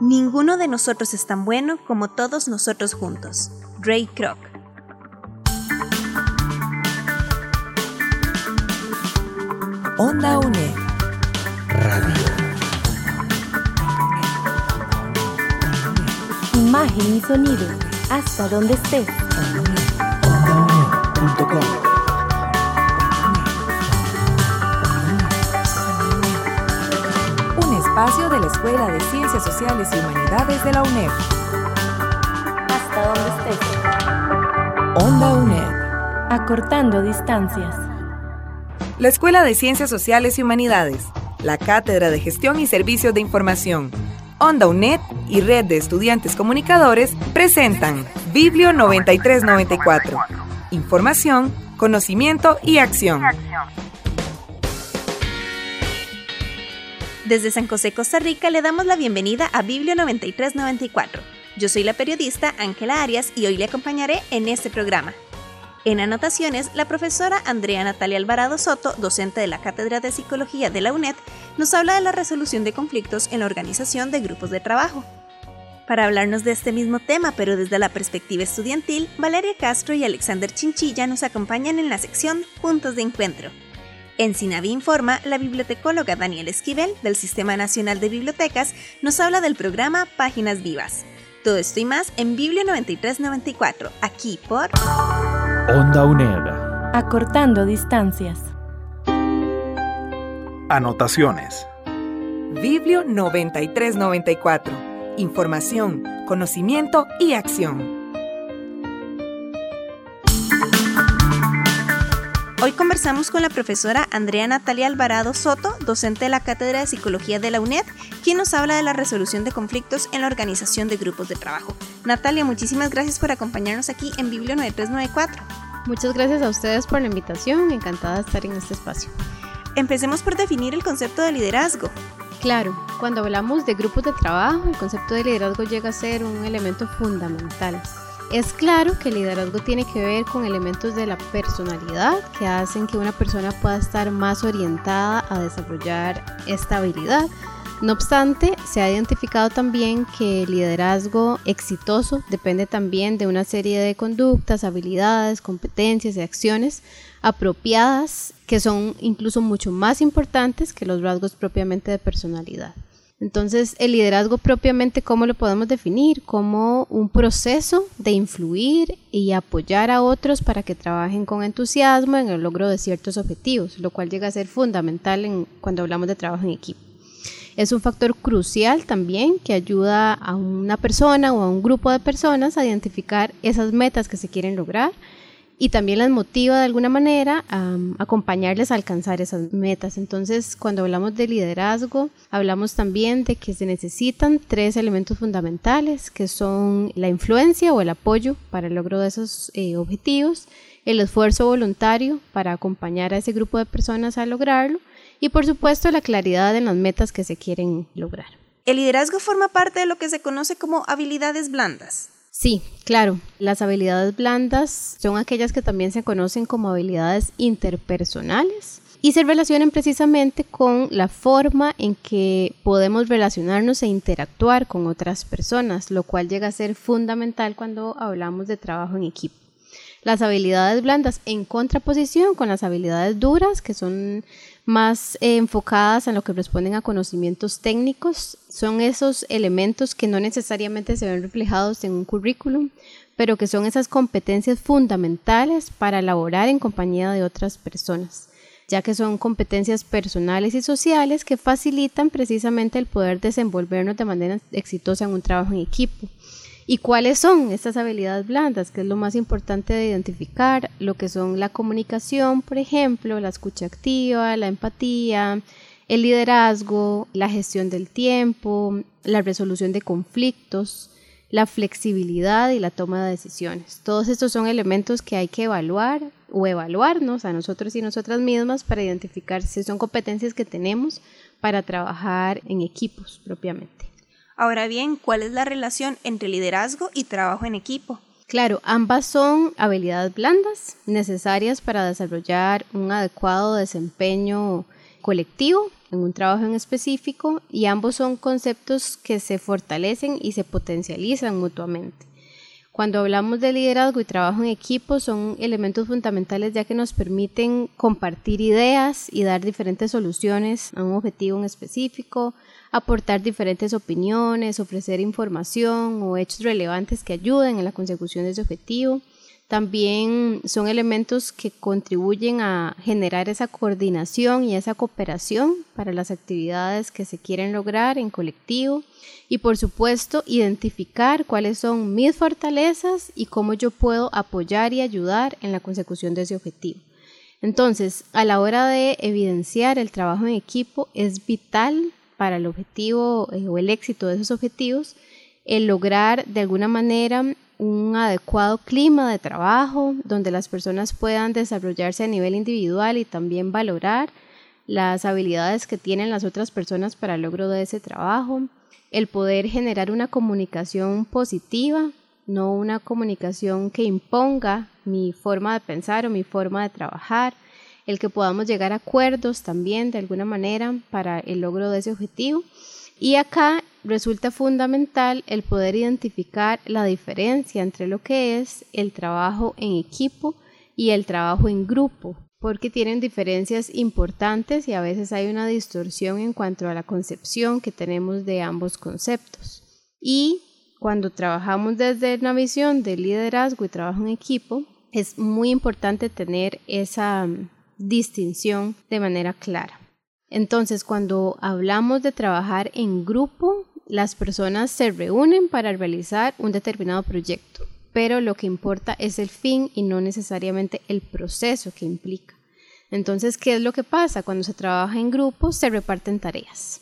Ninguno de nosotros es tan bueno como todos nosotros juntos. Ray Kroc. Onda UNE. Radio. Imagen y sonido. Hasta donde estés. Un espacio de la Escuela de Ciencias Sociales y Humanidades de la UNED. Hasta donde estés. Onda UNED. Acortando distancias. La Escuela de Ciencias Sociales y Humanidades, la Cátedra de Gestión y Servicios de Información, Onda UNED y Red de Estudiantes Comunicadores presentan Biblio 9394. Información, conocimiento y acción. Desde San José, Costa Rica, le damos la bienvenida a Biblio 9394. Yo soy la periodista Ángela Arias y hoy le acompañaré en este programa. En anotaciones, la profesora Andrea Natalia Alvarado Soto, docente de la Cátedra de Psicología de la UNED, nos habla de la resolución de conflictos en la organización de grupos de trabajo. Para hablarnos de este mismo tema, pero desde la perspectiva estudiantil, Valeria Castro y Alexander Chinchilla nos acompañan en la sección Puntos de Encuentro. En Sinavi Informa, la bibliotecóloga Daniel Esquivel, del Sistema Nacional de Bibliotecas, nos habla del programa Páginas Vivas. Todo esto y más en Biblio 9394, aquí por Onda UNED. Acortando distancias. Anotaciones. Biblio 9394. Información, conocimiento y acción. Hoy conversamos con la profesora Andrea Natalia Alvarado Soto, docente de la Cátedra de Psicología de la UNED, quien nos habla de la resolución de conflictos en la organización de grupos de trabajo. Natalia, muchísimas gracias por acompañarnos aquí en Biblio 9394. Muchas gracias a ustedes por la invitación, encantada de estar en este espacio. Empecemos por definir el concepto de liderazgo. Claro, cuando hablamos de grupos de trabajo, el concepto de liderazgo llega a ser un elemento fundamental. Es claro que el liderazgo tiene que ver con elementos de la personalidad que hacen que una persona pueda estar más orientada a desarrollar esta habilidad. No obstante, se ha identificado también que el liderazgo exitoso depende también de una serie de conductas, habilidades, competencias y acciones apropiadas que son incluso mucho más importantes que los rasgos propiamente de personalidad. Entonces, el liderazgo propiamente, ¿cómo lo podemos definir? Como un proceso de influir y apoyar a otros para que trabajen con entusiasmo en el logro de ciertos objetivos, lo cual llega a ser fundamental en, cuando hablamos de trabajo en equipo. Es un factor crucial también que ayuda a una persona o a un grupo de personas a identificar esas metas que se quieren lograr y también las motiva de alguna manera a acompañarles a alcanzar esas metas. Entonces, cuando hablamos de liderazgo, hablamos también de que se necesitan tres elementos fundamentales, que son la influencia o el apoyo para el logro de esos eh, objetivos, el esfuerzo voluntario para acompañar a ese grupo de personas a lograrlo y, por supuesto, la claridad en las metas que se quieren lograr. El liderazgo forma parte de lo que se conoce como habilidades blandas. Sí, claro. Las habilidades blandas son aquellas que también se conocen como habilidades interpersonales y se relacionan precisamente con la forma en que podemos relacionarnos e interactuar con otras personas, lo cual llega a ser fundamental cuando hablamos de trabajo en equipo. Las habilidades blandas en contraposición con las habilidades duras, que son más eh, enfocadas en lo que responden a conocimientos técnicos, son esos elementos que no necesariamente se ven reflejados en un currículum, pero que son esas competencias fundamentales para elaborar en compañía de otras personas ya que son competencias personales y sociales que facilitan precisamente el poder desenvolvernos de manera exitosa en un trabajo en equipo. ¿Y cuáles son estas habilidades blandas? Que es lo más importante de identificar, lo que son la comunicación, por ejemplo, la escucha activa, la empatía, el liderazgo, la gestión del tiempo, la resolución de conflictos, la flexibilidad y la toma de decisiones. Todos estos son elementos que hay que evaluar o evaluarnos a nosotros y nosotras mismas para identificar si son competencias que tenemos para trabajar en equipos propiamente. Ahora bien, ¿cuál es la relación entre liderazgo y trabajo en equipo? Claro, ambas son habilidades blandas necesarias para desarrollar un adecuado desempeño colectivo en un trabajo en específico y ambos son conceptos que se fortalecen y se potencializan mutuamente. Cuando hablamos de liderazgo y trabajo en equipo son elementos fundamentales ya que nos permiten compartir ideas y dar diferentes soluciones a un objetivo en específico, aportar diferentes opiniones, ofrecer información o hechos relevantes que ayuden en la consecución de ese objetivo. También son elementos que contribuyen a generar esa coordinación y esa cooperación para las actividades que se quieren lograr en colectivo y por supuesto identificar cuáles son mis fortalezas y cómo yo puedo apoyar y ayudar en la consecución de ese objetivo. Entonces, a la hora de evidenciar el trabajo en equipo es vital para el objetivo eh, o el éxito de esos objetivos el lograr de alguna manera un adecuado clima de trabajo donde las personas puedan desarrollarse a nivel individual y también valorar las habilidades que tienen las otras personas para el logro de ese trabajo, el poder generar una comunicación positiva, no una comunicación que imponga mi forma de pensar o mi forma de trabajar, el que podamos llegar a acuerdos también de alguna manera para el logro de ese objetivo. Y acá resulta fundamental el poder identificar la diferencia entre lo que es el trabajo en equipo y el trabajo en grupo, porque tienen diferencias importantes y a veces hay una distorsión en cuanto a la concepción que tenemos de ambos conceptos. Y cuando trabajamos desde una visión de liderazgo y trabajo en equipo, es muy importante tener esa distinción de manera clara. Entonces, cuando hablamos de trabajar en grupo, las personas se reúnen para realizar un determinado proyecto, pero lo que importa es el fin y no necesariamente el proceso que implica. Entonces, ¿qué es lo que pasa? Cuando se trabaja en grupo, se reparten tareas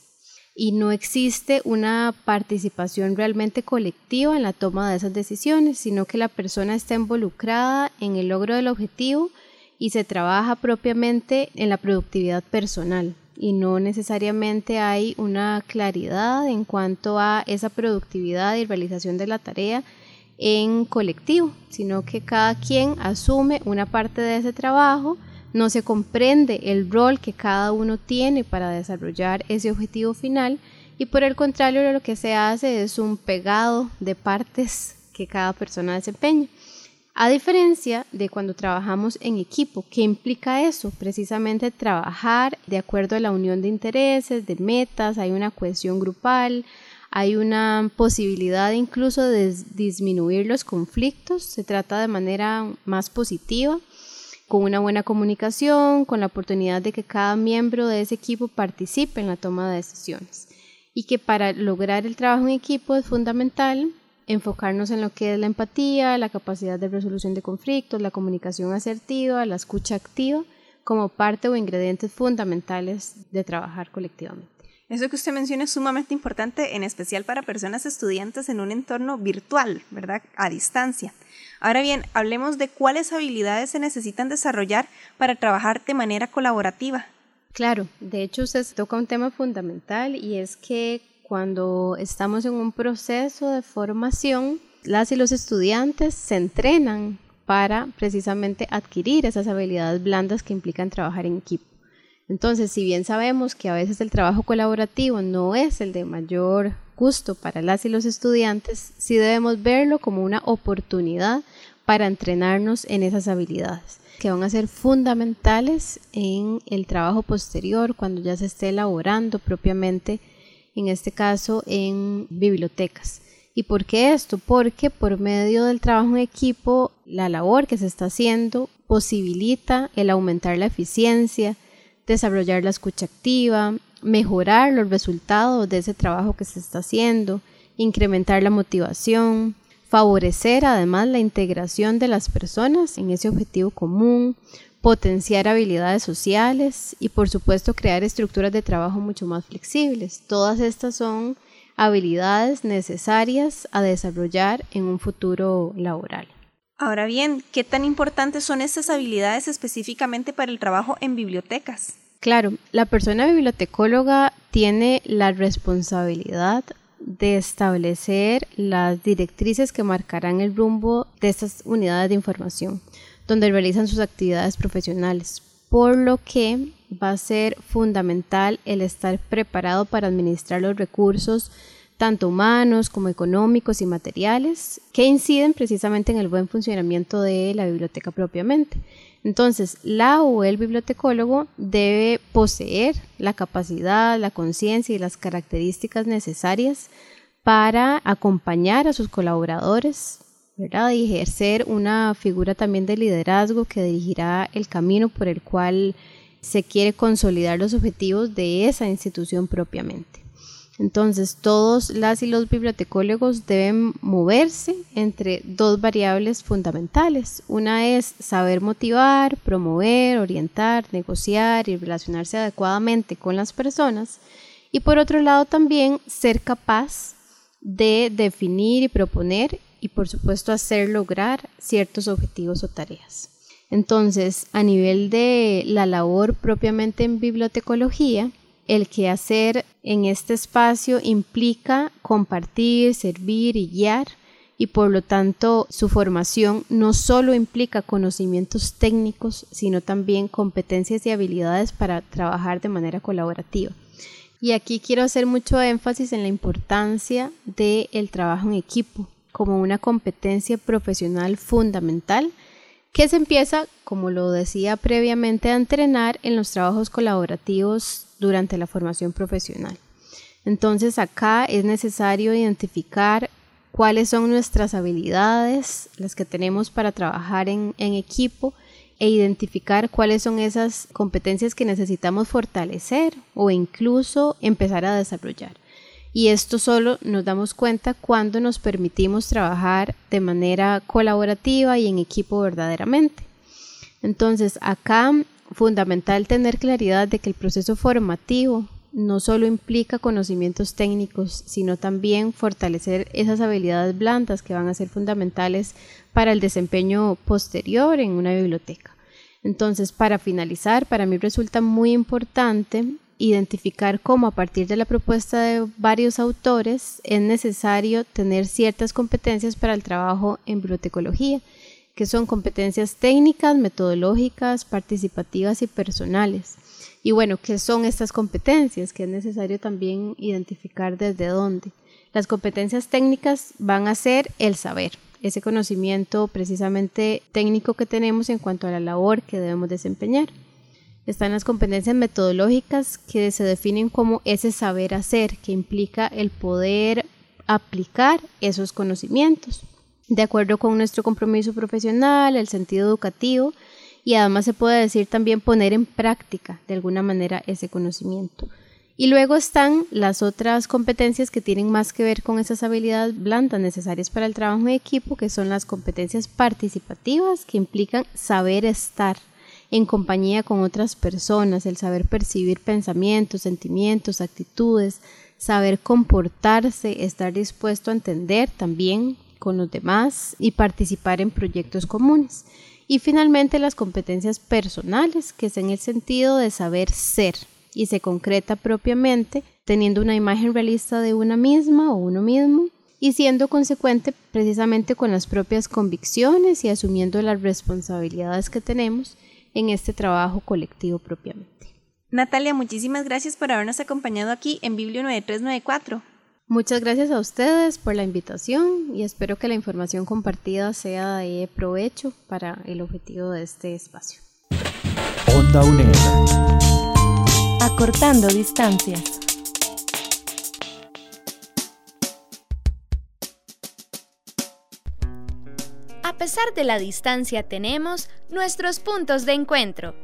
y no existe una participación realmente colectiva en la toma de esas decisiones, sino que la persona está involucrada en el logro del objetivo y se trabaja propiamente en la productividad personal y no necesariamente hay una claridad en cuanto a esa productividad y realización de la tarea en colectivo, sino que cada quien asume una parte de ese trabajo, no se comprende el rol que cada uno tiene para desarrollar ese objetivo final y por el contrario lo que se hace es un pegado de partes que cada persona desempeña. A diferencia de cuando trabajamos en equipo, ¿qué implica eso? Precisamente trabajar de acuerdo a la unión de intereses, de metas, hay una cohesión grupal, hay una posibilidad incluso de disminuir los conflictos, se trata de manera más positiva, con una buena comunicación, con la oportunidad de que cada miembro de ese equipo participe en la toma de decisiones. Y que para lograr el trabajo en equipo es fundamental enfocarnos en lo que es la empatía, la capacidad de resolución de conflictos, la comunicación asertiva, la escucha activa, como parte o ingredientes fundamentales de trabajar colectivamente. Eso que usted menciona es sumamente importante, en especial para personas estudiantes en un entorno virtual, ¿verdad? A distancia. Ahora bien, hablemos de cuáles habilidades se necesitan desarrollar para trabajar de manera colaborativa. Claro, de hecho usted toca un tema fundamental y es que cuando estamos en un proceso de formación, las y los estudiantes se entrenan para precisamente adquirir esas habilidades blandas que implican trabajar en equipo. Entonces, si bien sabemos que a veces el trabajo colaborativo no es el de mayor gusto para las y los estudiantes, sí debemos verlo como una oportunidad para entrenarnos en esas habilidades que van a ser fundamentales en el trabajo posterior cuando ya se esté elaborando propiamente en este caso en bibliotecas. ¿Y por qué esto? Porque por medio del trabajo en equipo, la labor que se está haciendo posibilita el aumentar la eficiencia, desarrollar la escucha activa, mejorar los resultados de ese trabajo que se está haciendo, incrementar la motivación, favorecer además la integración de las personas en ese objetivo común, potenciar habilidades sociales y por supuesto crear estructuras de trabajo mucho más flexibles. Todas estas son habilidades necesarias a desarrollar en un futuro laboral. Ahora bien, ¿qué tan importantes son estas habilidades específicamente para el trabajo en bibliotecas? Claro, la persona bibliotecóloga tiene la responsabilidad de establecer las directrices que marcarán el rumbo de estas unidades de información, donde realizan sus actividades profesionales, por lo que va a ser fundamental el estar preparado para administrar los recursos tanto humanos como económicos y materiales, que inciden precisamente en el buen funcionamiento de la biblioteca propiamente. Entonces, la o el bibliotecólogo debe poseer la capacidad, la conciencia y las características necesarias para acompañar a sus colaboradores, ¿verdad? Y ejercer una figura también de liderazgo que dirigirá el camino por el cual se quiere consolidar los objetivos de esa institución propiamente. Entonces, todos las y los bibliotecólogos deben moverse entre dos variables fundamentales. Una es saber motivar, promover, orientar, negociar y relacionarse adecuadamente con las personas. Y por otro lado, también ser capaz de definir y proponer y por supuesto hacer lograr ciertos objetivos o tareas. Entonces, a nivel de la labor propiamente en bibliotecología, el quehacer en este espacio implica compartir, servir y guiar y por lo tanto su formación no solo implica conocimientos técnicos, sino también competencias y habilidades para trabajar de manera colaborativa. Y aquí quiero hacer mucho énfasis en la importancia del trabajo en equipo como una competencia profesional fundamental que se empieza, como lo decía previamente, a entrenar en los trabajos colaborativos durante la formación profesional. Entonces acá es necesario identificar cuáles son nuestras habilidades, las que tenemos para trabajar en, equipo e identificar cuáles son esas competencias que necesitamos fortalecer o incluso empezar a desarrollar. Y esto solo nos damos cuenta cuando nos permitimos trabajar de manera colaborativa y en equipo verdaderamente. Entonces, acá fundamental tener claridad de que el proceso formativo no solo implica conocimientos técnicos, sino también fortalecer esas habilidades blandas que van a ser fundamentales para el desempeño posterior en una biblioteca. Entonces, para finalizar, para mí resulta muy importante identificar cómo a partir de la propuesta de varios autores es necesario tener ciertas competencias para el trabajo en bibliotecología, que son competencias técnicas, metodológicas, participativas y personales. Y bueno, ¿qué son estas competencias? Que es necesario también identificar desde dónde. Las competencias técnicas van a ser el saber, ese conocimiento precisamente técnico que tenemos en cuanto a la labor que debemos desempeñar. Están las competencias metodológicas que se definen como ese saber hacer, que implica el poder aplicar esos conocimientos de acuerdo con nuestro compromiso profesional, el sentido educativo y además se puede decir también poner en práctica de alguna manera ese conocimiento. Y luego están las otras competencias que tienen más que ver con esas habilidades blandas necesarias para el trabajo en equipo, que son las competencias participativas, que implican saber estar en compañía con otras personas, el saber percibir pensamientos, sentimientos, actitudes, saber comportarse, estar dispuesto a entender también con los demás y participar en proyectos comunes. Y finalmente las competencias personales, que es en el sentido de saber ser y se concreta propiamente teniendo una imagen realista de una misma o uno mismo y siendo consecuente precisamente con las propias convicciones y asumiendo las responsabilidades que tenemos en este trabajo colectivo propiamente. Natalia, muchísimas gracias por habernos acompañado aquí en Biblio 9394. Muchas gracias a ustedes por la invitación y espero que la información compartida sea de provecho para el objetivo de este espacio. Onda UNED. Acortando distancias. A pesar de la distancia tenemos nuestros puntos de encuentro.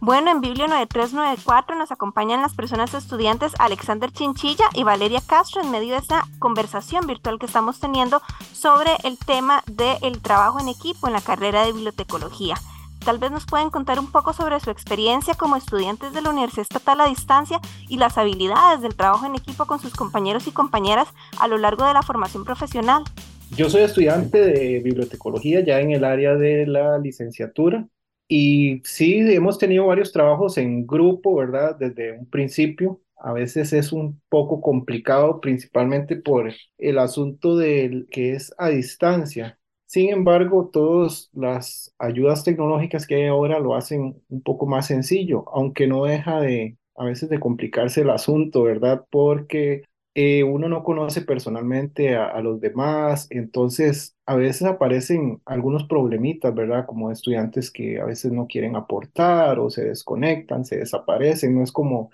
Bueno, en Biblio 9394 nos acompañan las personas estudiantes Alexander Chinchilla y Valeria Castro en medio de esta conversación virtual que estamos teniendo sobre el tema del trabajo en equipo en la carrera de bibliotecología. Tal vez nos pueden contar un poco sobre su experiencia como estudiantes de la Universidad Estatal a Distancia y las habilidades del trabajo en equipo con sus compañeros y compañeras a lo largo de la formación profesional. Yo soy estudiante de bibliotecología ya en el área de la licenciatura Y sí, hemos tenido varios trabajos en grupo, ¿verdad? Desde un principio. A veces es un poco complicado, principalmente por el asunto del que es a distancia. Sin embargo, todas las ayudas tecnológicas que hay ahora lo hacen un poco más sencillo, aunque no deja de a veces de complicarse el asunto, ¿verdad? Porque eh, uno no conoce personalmente a, a, los demás, entonces a veces aparecen algunos problemitas, ¿verdad? Como estudiantes que a veces no quieren aportar o se desconectan, se desaparecen, no es como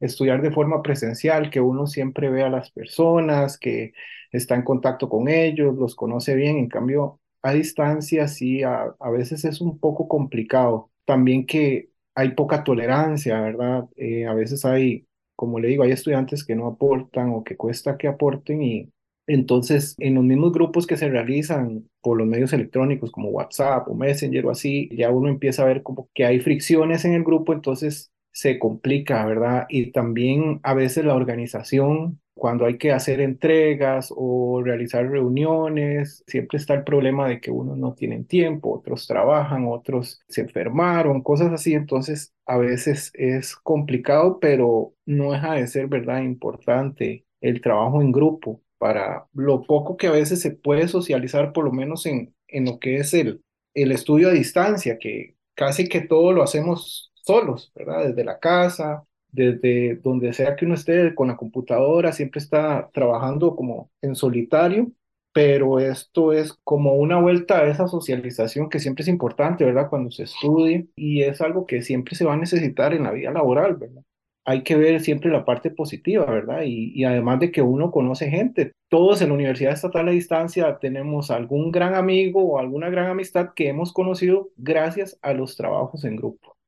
estudiar de forma presencial, que uno siempre ve a las personas, que está en contacto con ellos, los conoce bien, en cambio a distancia sí, a, a veces es un poco complicado. También que hay poca tolerancia, ¿verdad? Eh, a veces hay como le digo, hay estudiantes que no aportan o que cuesta que aporten y entonces en los mismos grupos que se realizan por los medios electrónicos como WhatsApp o Messenger o así, ya uno empieza a ver como que hay fricciones en el grupo, entonces se complica, ¿verdad? Y también a veces la organización cuando hay que hacer entregas o realizar reuniones, siempre está el problema de que unos no tienen tiempo, otros trabajan, otros se enfermaron, cosas así. Entonces, a veces es complicado, pero no deja de ser, ¿verdad?, importante el trabajo en grupo para lo poco que a veces se puede socializar, por lo menos en, en lo que es el, el estudio a distancia, que casi que todo lo hacemos solos, ¿verdad? Desde la casa, desde donde sea que uno esté con la computadora, siempre está trabajando como en solitario, pero esto es como una vuelta a esa socialización que siempre es importante, ¿verdad? Cuando se estudie y es algo que siempre se va a necesitar en la vida laboral, ¿verdad? Hay que ver siempre la parte positiva, ¿verdad? Y, y además de que uno conoce gente, todos en la Universidad Estatal a Distancia tenemos algún gran amigo o alguna gran amistad que hemos conocido gracias a los trabajos en grupo.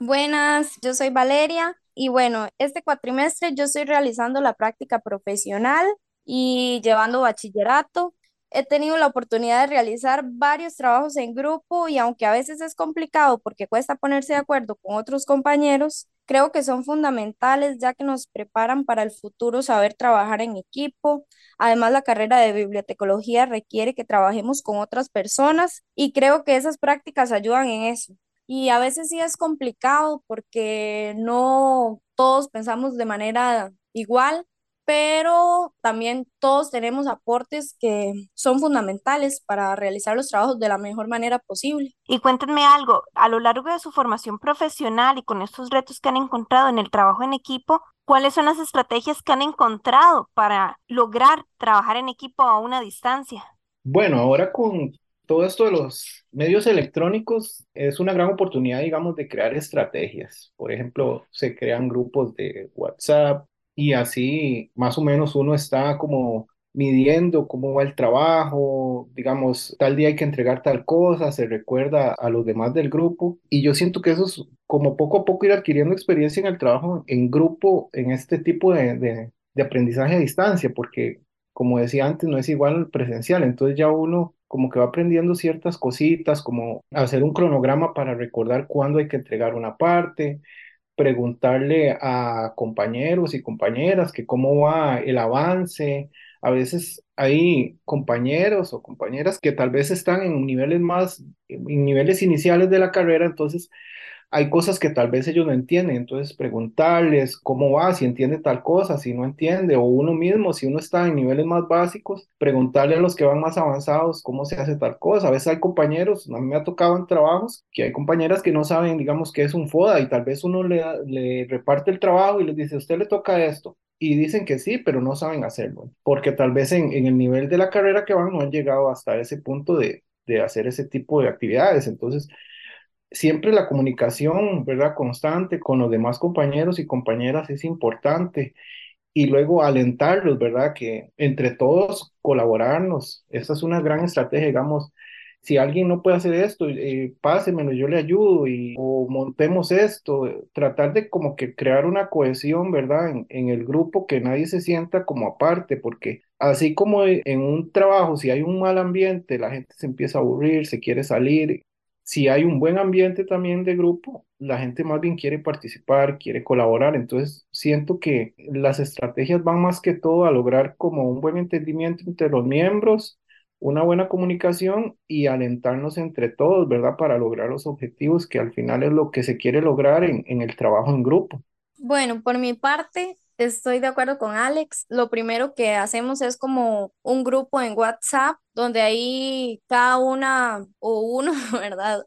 Buenas, yo soy Valeria y bueno, este cuatrimestre yo estoy realizando la práctica profesional y llevando bachillerato. He tenido la oportunidad de realizar varios trabajos en grupo y aunque a veces es complicado porque cuesta ponerse de acuerdo con otros compañeros, creo que son fundamentales ya que nos preparan para el futuro saber trabajar en equipo. Además, la carrera de bibliotecología requiere que trabajemos con otras personas y creo que esas prácticas ayudan en eso. Y a veces sí es complicado porque no todos pensamos de manera igual, pero también todos tenemos aportes que son fundamentales para realizar los trabajos de la mejor manera posible. Y cuéntenme algo, a lo largo de su formación profesional y con estos retos que han encontrado en el trabajo en equipo, ¿cuáles son las estrategias que han encontrado para lograr trabajar en equipo a una distancia? Bueno, ahora con todo esto de los medios electrónicos es una gran oportunidad, digamos, de crear estrategias. Por ejemplo, se crean grupos de WhatsApp y así más o menos uno está como midiendo cómo va el trabajo, digamos, tal día hay que entregar tal cosa, se recuerda a los demás del grupo y yo siento que eso es como poco a poco ir adquiriendo experiencia en el trabajo en grupo, en este tipo de, de, aprendizaje a distancia, porque como decía antes, no es igual al presencial, entonces ya uno como que va aprendiendo ciertas cositas, como hacer un cronograma para recordar cuándo hay que entregar una parte, preguntarle a compañeros y compañeras que cómo va el avance. A veces hay compañeros o compañeras que tal vez están en niveles más, en niveles iniciales de la carrera, entonces hay cosas que tal vez ellos no entienden, entonces preguntarles cómo va, si entiende tal cosa, si no entiende, o uno mismo, si uno está en niveles más básicos, preguntarle a los que van más avanzados cómo se hace tal cosa. A veces hay compañeros, a mí me ha tocado en trabajos, que hay compañeras que no saben, digamos, qué es un FODA y tal vez uno le, le reparte el trabajo y les dice, a usted le toca esto. Y dicen que sí, pero no saben hacerlo, porque tal vez en, en el nivel de la carrera que van no han llegado hasta ese punto de, de hacer ese tipo de actividades. Entonces, siempre la comunicación, ¿verdad? Constante con los demás compañeros y compañeras es importante. Y luego alentarlos, ¿verdad? Que entre todos colaborarnos. Esa es una gran estrategia, digamos. Si alguien no puede hacer esto, eh, yo le ayudo y o montemos esto, tratar de como que crear una cohesión, ¿verdad? En, en el grupo, que nadie se sienta como aparte, porque así como en un trabajo, si hay un mal ambiente, la gente se empieza a aburrir, se quiere salir, si hay un buen ambiente también de grupo, la gente más bien quiere participar, quiere colaborar. Entonces, siento que las estrategias van más que todo a lograr como un buen entendimiento entre los miembros, una buena comunicación y alentarnos entre todos, ¿verdad? Para lograr los objetivos que al final es lo que se quiere lograr en, en el trabajo en grupo. Bueno, por mi parte, estoy de acuerdo con Alex. Lo primero que hacemos es como un grupo en WhatsApp donde ahí cada una o uno, ¿verdad?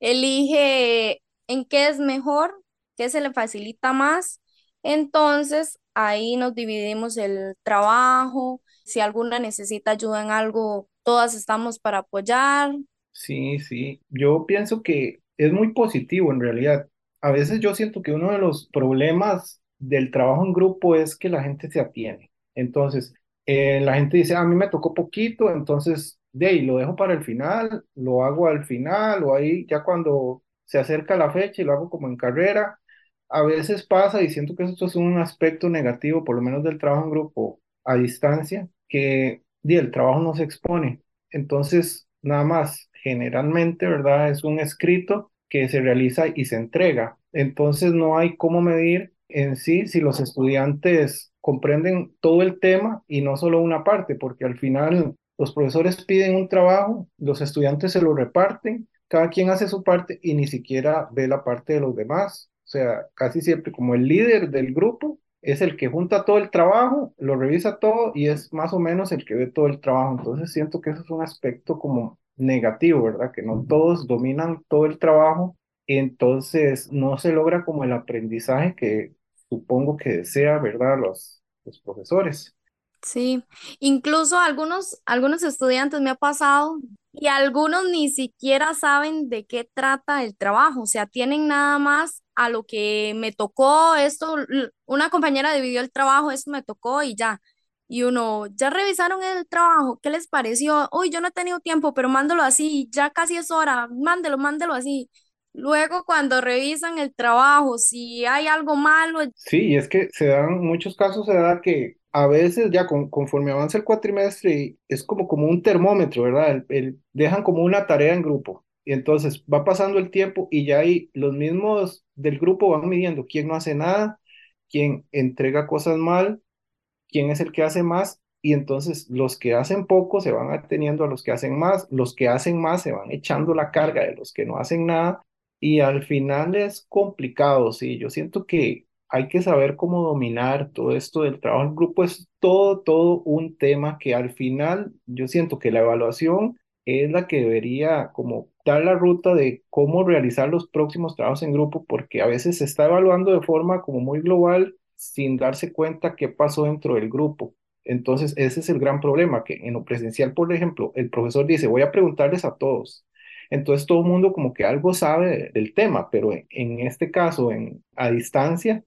Elige en qué es mejor, qué se le facilita más. Entonces, ahí nos dividimos el trabajo. Si alguna necesita ayuda en algo, todas estamos para apoyar. Sí, sí. Yo pienso que es muy positivo en realidad. A veces yo siento que uno de los problemas del trabajo en grupo es que la gente se atiene. Entonces, eh, la gente dice, a mí me tocó poquito, entonces, de ahí lo dejo para el final, lo hago al final o ahí ya cuando se acerca la fecha y lo hago como en carrera. A veces pasa, y siento que esto es un aspecto negativo, por lo menos del trabajo en grupo a distancia, que el trabajo no se expone. Entonces, nada más, generalmente, ¿verdad? Es un escrito que se realiza y se entrega. Entonces, no hay cómo medir en sí si los estudiantes comprenden todo el tema y no solo una parte, porque al final los profesores piden un trabajo, los estudiantes se lo reparten, cada quien hace su parte y ni siquiera ve la parte de los demás. O sea, casi siempre como el líder del grupo es el que junta todo el trabajo, lo revisa todo y es más o menos el que ve todo el trabajo. Entonces siento que eso es un aspecto como negativo, ¿verdad? Que no todos dominan todo el trabajo, entonces no se logra como el aprendizaje que supongo que desea, ¿verdad? Los, los profesores. Sí, incluso algunos, algunos estudiantes me ha pasado y algunos ni siquiera saben de qué trata el trabajo, o sea, tienen nada más a lo que me tocó, esto, una compañera dividió el trabajo, esto me tocó y ya. Y uno, ya revisaron el trabajo, ¿qué les pareció? Uy, yo no he tenido tiempo, pero mándalo así, ya casi es hora, mándelo, mándelo así. Luego, cuando revisan el trabajo, si hay algo malo. Sí, y es que se dan, muchos casos se da que a veces ya conforme avanza el cuatrimestre es como, como un termómetro, ¿verdad? El, dejan como una tarea en grupo. Y entonces va pasando el tiempo y ya ahí los mismos del grupo van midiendo quién no hace nada, quién entrega cosas mal, quién es el que hace más. Y entonces los que hacen poco se van ateniendo a los que hacen más, los que hacen más se van echando la carga de los que no hacen nada y al final es complicado, sí. Yo siento que hay que saber cómo dominar todo esto del trabajo en grupo. Es todo, todo un tema que al final yo siento que la evaluación es la que debería como dar la ruta de cómo realizar los próximos trabajos en grupo, porque a veces se está evaluando de forma como muy global sin darse cuenta qué pasó dentro del grupo. Entonces, ese es el gran problema, que en lo presencial, por ejemplo, el profesor dice, voy a preguntarles a todos, entonces todo el mundo como que algo sabe del tema, pero en, este caso, en, a distancia,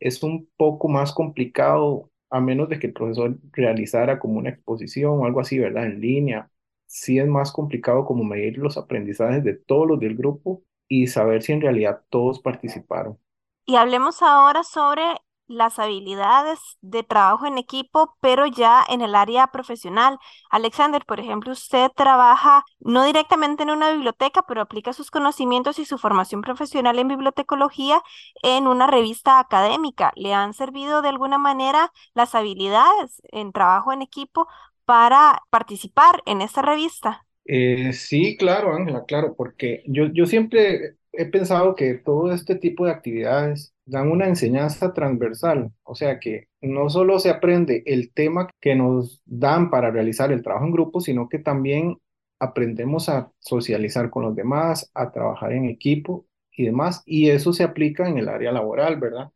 es un poco más complicado, a menos de que el profesor realizara como una exposición o algo así, ¿verdad? En línea. Sí es más complicado como medir los aprendizajes de todos los del grupo y saber si en realidad todos participaron. Y hablemos ahora sobre las habilidades de trabajo en equipo, pero ya en el área profesional. Alexander, por ejemplo, usted trabaja no directamente en una biblioteca, pero aplica sus conocimientos y su formación profesional en bibliotecología en una revista académica. ¿Le han servido de alguna manera las habilidades en trabajo en equipo para participar en esta revista? Eh, sí, claro, Ángela, claro, porque yo, yo siempre he pensado que todo este tipo de actividades dan una enseñanza transversal, o sea que no solo se aprende el tema que nos dan para realizar el trabajo en grupo, sino que también aprendemos a socializar con los demás, a trabajar en equipo y demás, y eso se aplica en el área laboral, ¿verdad?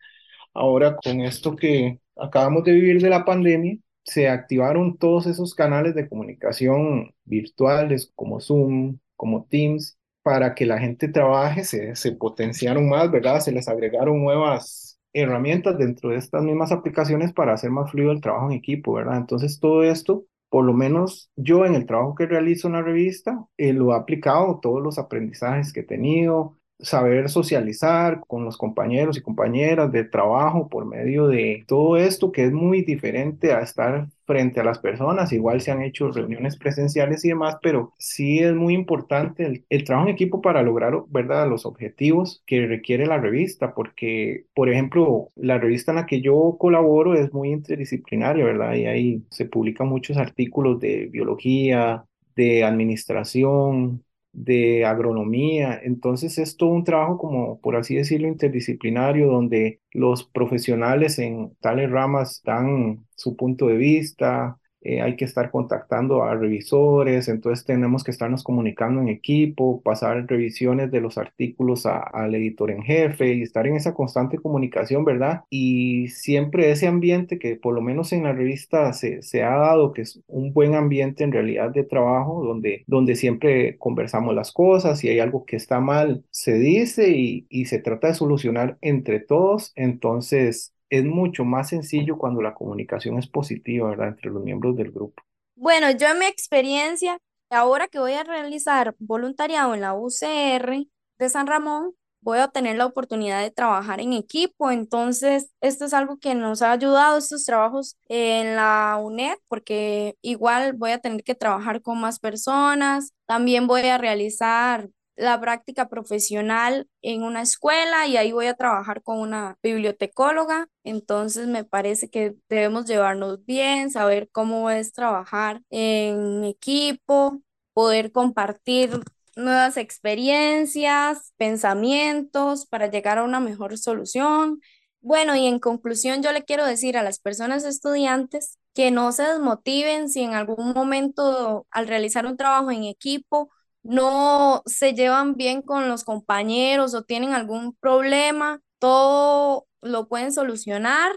Ahora con esto que acabamos de vivir de la pandemia, se activaron todos esos canales de comunicación virtuales como Zoom, como Teams, para que la gente trabaje, se, se potenciaron más, ¿verdad? Se les agregaron nuevas herramientas dentro de estas mismas aplicaciones para hacer más fluido el trabajo en equipo, ¿verdad? Entonces todo esto, por lo menos yo en el trabajo que realizo en la revista, eh, lo he aplicado, todos los aprendizajes que he tenido, saber socializar con los compañeros y compañeras de trabajo por medio de todo esto que es muy diferente a estar frente a las personas. Igual se han hecho reuniones presenciales y demás, pero sí es muy importante el, trabajo en equipo para lograr, ¿verdad?, los objetivos que requiere la revista, porque, por ejemplo, la revista en la que yo colaboro es muy interdisciplinaria, ¿verdad? Y ahí se publican muchos artículos de biología, de administración, de agronomía. Entonces es todo un trabajo como, por así decirlo, interdisciplinario, donde los profesionales en tales ramas dan su punto de vista, eh, hay que estar contactando a revisores, entonces tenemos que estarnos comunicando en equipo, pasar revisiones de los artículos al editor en jefe y estar en esa constante comunicación, ¿verdad? Y siempre ese ambiente que por lo menos en la revista se, se ha dado, que es un buen ambiente en realidad de trabajo, donde, donde siempre conversamos las cosas, y hay algo que está mal, se dice y, y se trata de solucionar entre todos, entonces es mucho más sencillo cuando la comunicación es positiva, ¿verdad? Entre los miembros del grupo. Bueno, yo en mi experiencia, ahora que voy a realizar voluntariado en la UCR de San Ramón, voy a tener la oportunidad de trabajar en equipo. Entonces, esto es algo que nos ha ayudado, estos trabajos en la UNED, porque igual voy a tener que trabajar con más personas. También voy a realizar la práctica profesional en una escuela y ahí voy a trabajar con una bibliotecóloga. Entonces me parece que debemos llevarnos bien, saber cómo es trabajar en equipo, poder compartir nuevas experiencias, pensamientos para llegar a una mejor solución. Bueno, y en conclusión yo le quiero decir a las personas estudiantes que no se desmotiven si en algún momento al realizar un trabajo en equipo no se llevan bien con los compañeros o tienen algún problema, todo lo pueden solucionar.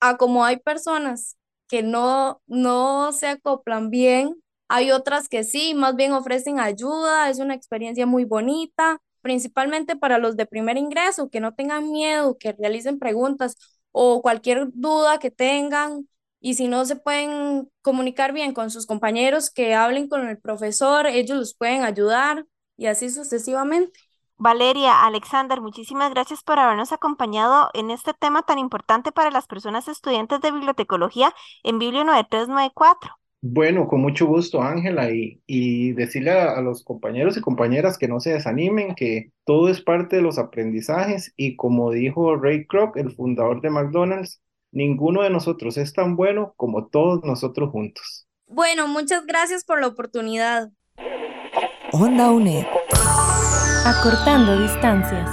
A como hay personas que no, no se acoplan bien, hay otras que sí, más bien ofrecen ayuda, es una experiencia muy bonita, principalmente para los de primer ingreso, que no tengan miedo, que realicen preguntas o cualquier duda que tengan, y si no se pueden comunicar bien con sus compañeros, que hablen con el profesor, ellos los pueden ayudar y así sucesivamente. Valeria, Alexander, muchísimas gracias por habernos acompañado en este tema tan importante para las personas estudiantes de bibliotecología en Biblio 9394. Bueno, con mucho gusto, Ángela, y, y decirle a, a, los compañeros y compañeras que no se desanimen, que todo es parte de los aprendizajes y como dijo Ray Kroc, el fundador de McDonald's, Ninguno de nosotros es tan bueno como todos nosotros juntos. Bueno, muchas gracias por la oportunidad. Onda UNED. Acortando distancias.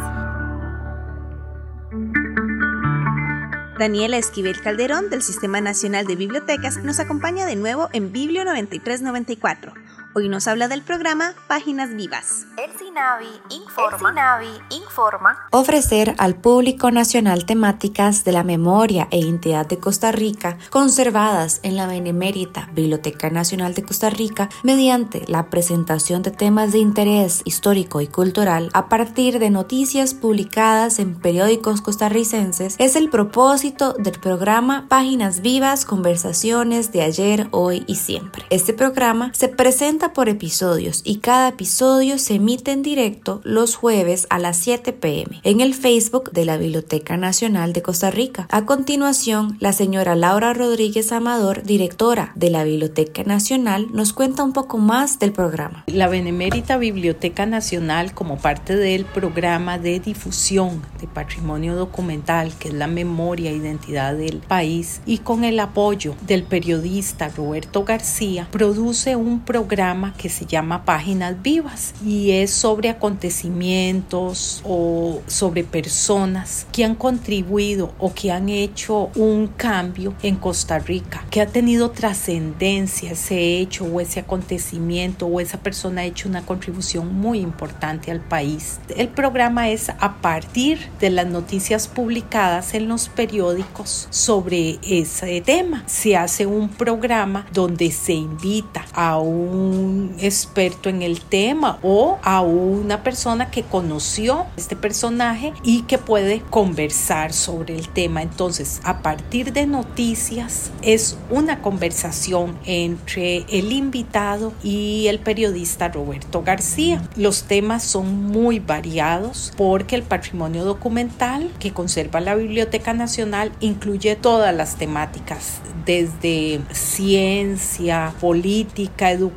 Daniela Esquivel Calderón del Sistema Nacional de Bibliotecas nos acompaña de nuevo en Biblio 9394 Hoy nos habla del programa Páginas Vivas. El SINAVI informa, informa ofrecer al público nacional temáticas de la memoria e identidad de Costa Rica conservadas en la Benemérita Biblioteca Nacional de Costa Rica mediante la presentación de temas de interés histórico y cultural a partir de noticias publicadas en periódicos costarricenses es el propósito del programa Páginas Vivas, conversaciones de ayer, hoy y siempre. Este programa se presenta por episodios y cada episodio se emite en directo los jueves a las 7 pm en el Facebook de la Biblioteca Nacional de Costa Rica. A continuación, la señora Laura Rodríguez Amador, directora de la Biblioteca Nacional, nos cuenta un poco más del programa. La Benemérita Biblioteca Nacional, como parte del programa de difusión de patrimonio documental, que es la memoria e identidad del país, y con el apoyo del periodista Roberto García, produce un programa que se llama Páginas Vivas y es sobre acontecimientos o sobre personas que han contribuido o que han hecho un cambio en Costa Rica, que ha tenido trascendencia ese hecho o ese acontecimiento o esa persona ha hecho una contribución muy importante al país. El programa es a partir de las noticias publicadas en los periódicos sobre ese tema. Se hace un programa donde se invita a un experto en el tema o a una persona que conoció este personaje y que puede conversar sobre el tema. Entonces, a partir de noticias, es una conversación entre el invitado y el periodista Roberto García. Los temas son muy variados porque el patrimonio documental que conserva la Biblioteca Nacional incluye todas las temáticas, desde ciencia, política, educación,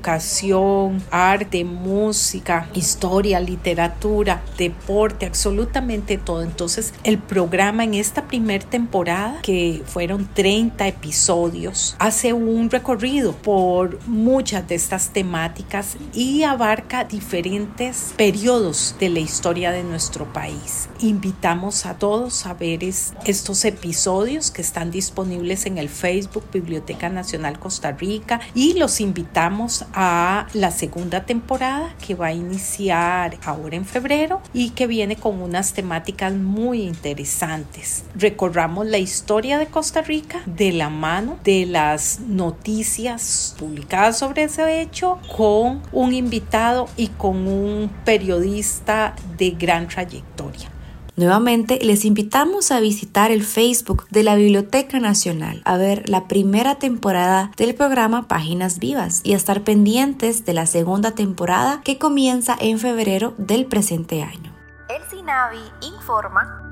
arte, música, historia, literatura, deporte, absolutamente todo. Entonces el programa en esta primera temporada, que fueron 30 episodios, hace un recorrido por muchas de estas temáticas y abarca diferentes periodos de la historia de nuestro país. Invitamos a todos a ver estos episodios que están disponibles en el Facebook Biblioteca Nacional Costa Rica y los invitamos a la segunda temporada que va a iniciar ahora en febrero y que viene con unas temáticas muy interesantes. Recorramos la historia de Costa Rica de la mano de las noticias publicadas sobre ese hecho con un invitado y con un periodista de gran trayectoria. Nuevamente les invitamos a visitar el Facebook de la Biblioteca Nacional, a ver la primera temporada del programa Páginas Vivas y a estar pendientes de la segunda temporada que comienza en febrero del presente año. El SINAVI informa.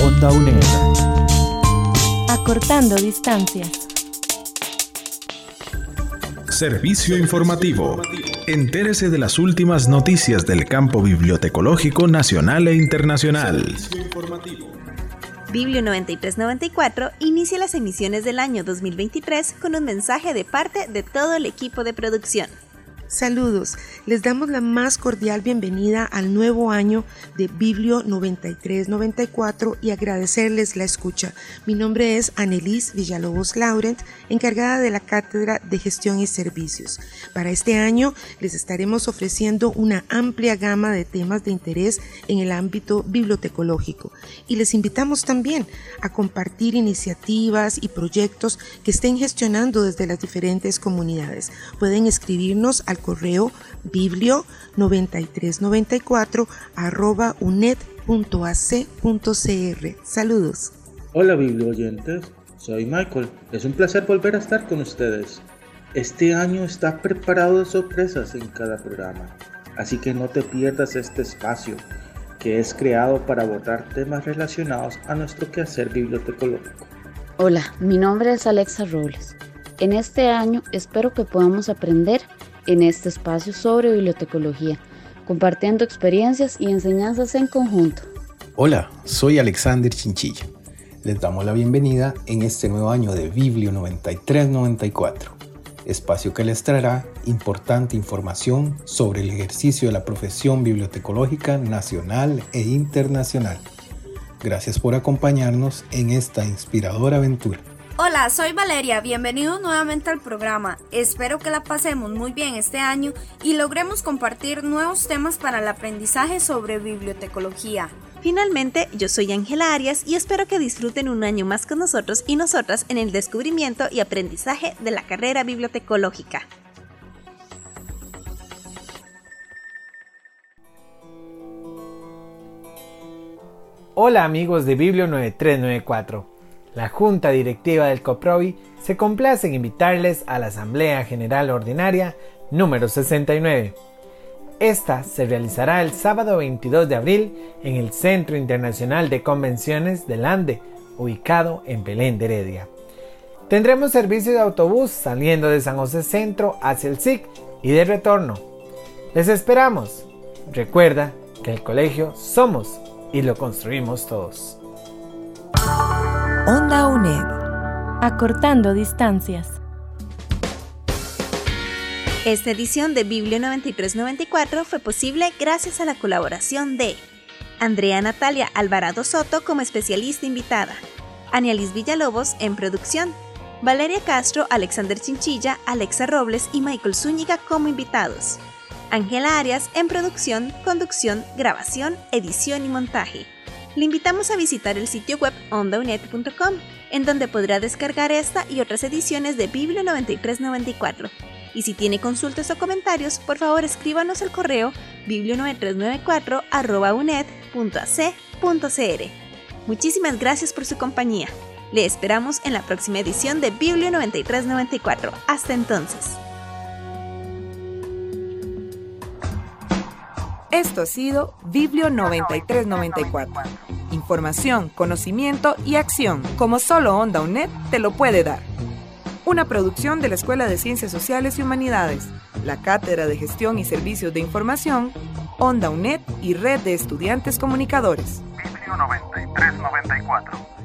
Onda UNED. Acortando distancias. Servicio informativo. Entérese de las últimas noticias del campo bibliotecológico nacional e internacional. Biblio 9394 inicia las emisiones del año 2023 con un mensaje de parte de todo el equipo de producción. Saludos, les damos la más cordial bienvenida al nuevo año de Biblio 9394 y agradecerles la escucha. Mi nombre es Annelise Villalobos Laurent, encargada de la Cátedra de Gestión y Servicios. Para este año les estaremos ofreciendo una amplia gama de temas de interés en el ámbito bibliotecológico y les invitamos también a compartir iniciativas y proyectos que estén gestionando desde las diferentes comunidades. Pueden escribirnos al correo biblio 9394 arroba unet.ac.cr. Saludos. Hola biblio oyentes, soy Michael. Es un placer volver a estar con ustedes. Este año está preparado de sorpresas en cada programa, así que no te pierdas este espacio que es creado para abordar temas relacionados a nuestro quehacer bibliotecológico. Hola, mi nombre es Alexa Robles. En este año espero que podamos aprender en este espacio sobre bibliotecología, compartiendo experiencias y enseñanzas en conjunto. Hola, soy Alexander Chinchilla. Les damos la bienvenida en este nuevo año de Biblio 9394, espacio que les traerá importante información sobre el ejercicio de la profesión bibliotecológica nacional e internacional. Gracias por acompañarnos en esta inspiradora aventura. Hola, soy Valeria, bienvenidos nuevamente al programa. Espero que la pasemos muy bien este año y logremos compartir nuevos temas para el aprendizaje sobre bibliotecología. Finalmente, yo soy Ángela Arias y espero que disfruten un año más con nosotros y nosotras en el descubrimiento y aprendizaje de la carrera bibliotecológica. Hola amigos de Biblio 9394. La Junta Directiva del COPROVI se complace en invitarles a la Asamblea General Ordinaria número 69. Esta se realizará el sábado 22 de abril en el Centro Internacional de Convenciones del Ande, ubicado en Belén de Heredia. Tendremos servicio de autobús saliendo de San José Centro hacia el SIC y de retorno. Les esperamos. Recuerda que el colegio somos y lo construimos todos. Onda UNED. Acortando distancias. Esta edición de Biblio 9394 fue posible gracias a la colaboración de Andrea Natalia Alvarado Soto como especialista invitada, Anialis Villalobos en producción, Valeria Castro, Alexander Chinchilla, Alexa Robles y Michael Zúñiga como invitados, Ángela Arias en producción, conducción, grabación, edición y montaje le invitamos a visitar el sitio web ondaunet.com, en donde podrá descargar esta y otras ediciones de Biblio 9394. Y si tiene consultas o comentarios, por favor escríbanos al correo biblio9394.unet.ac.cr. Muchísimas gracias por su compañía. Le esperamos en la próxima edición de Biblio 9394. Hasta entonces. Esto ha sido Biblio 9394. Información, conocimiento y acción como solo Onda UNED te lo puede dar. una producción de la Escuela de Ciencias Sociales y Humanidades, la Cátedra de Gestión y Servicios de Información, Onda UNED y Red de Estudiantes Comunicadores. Biblio 9394.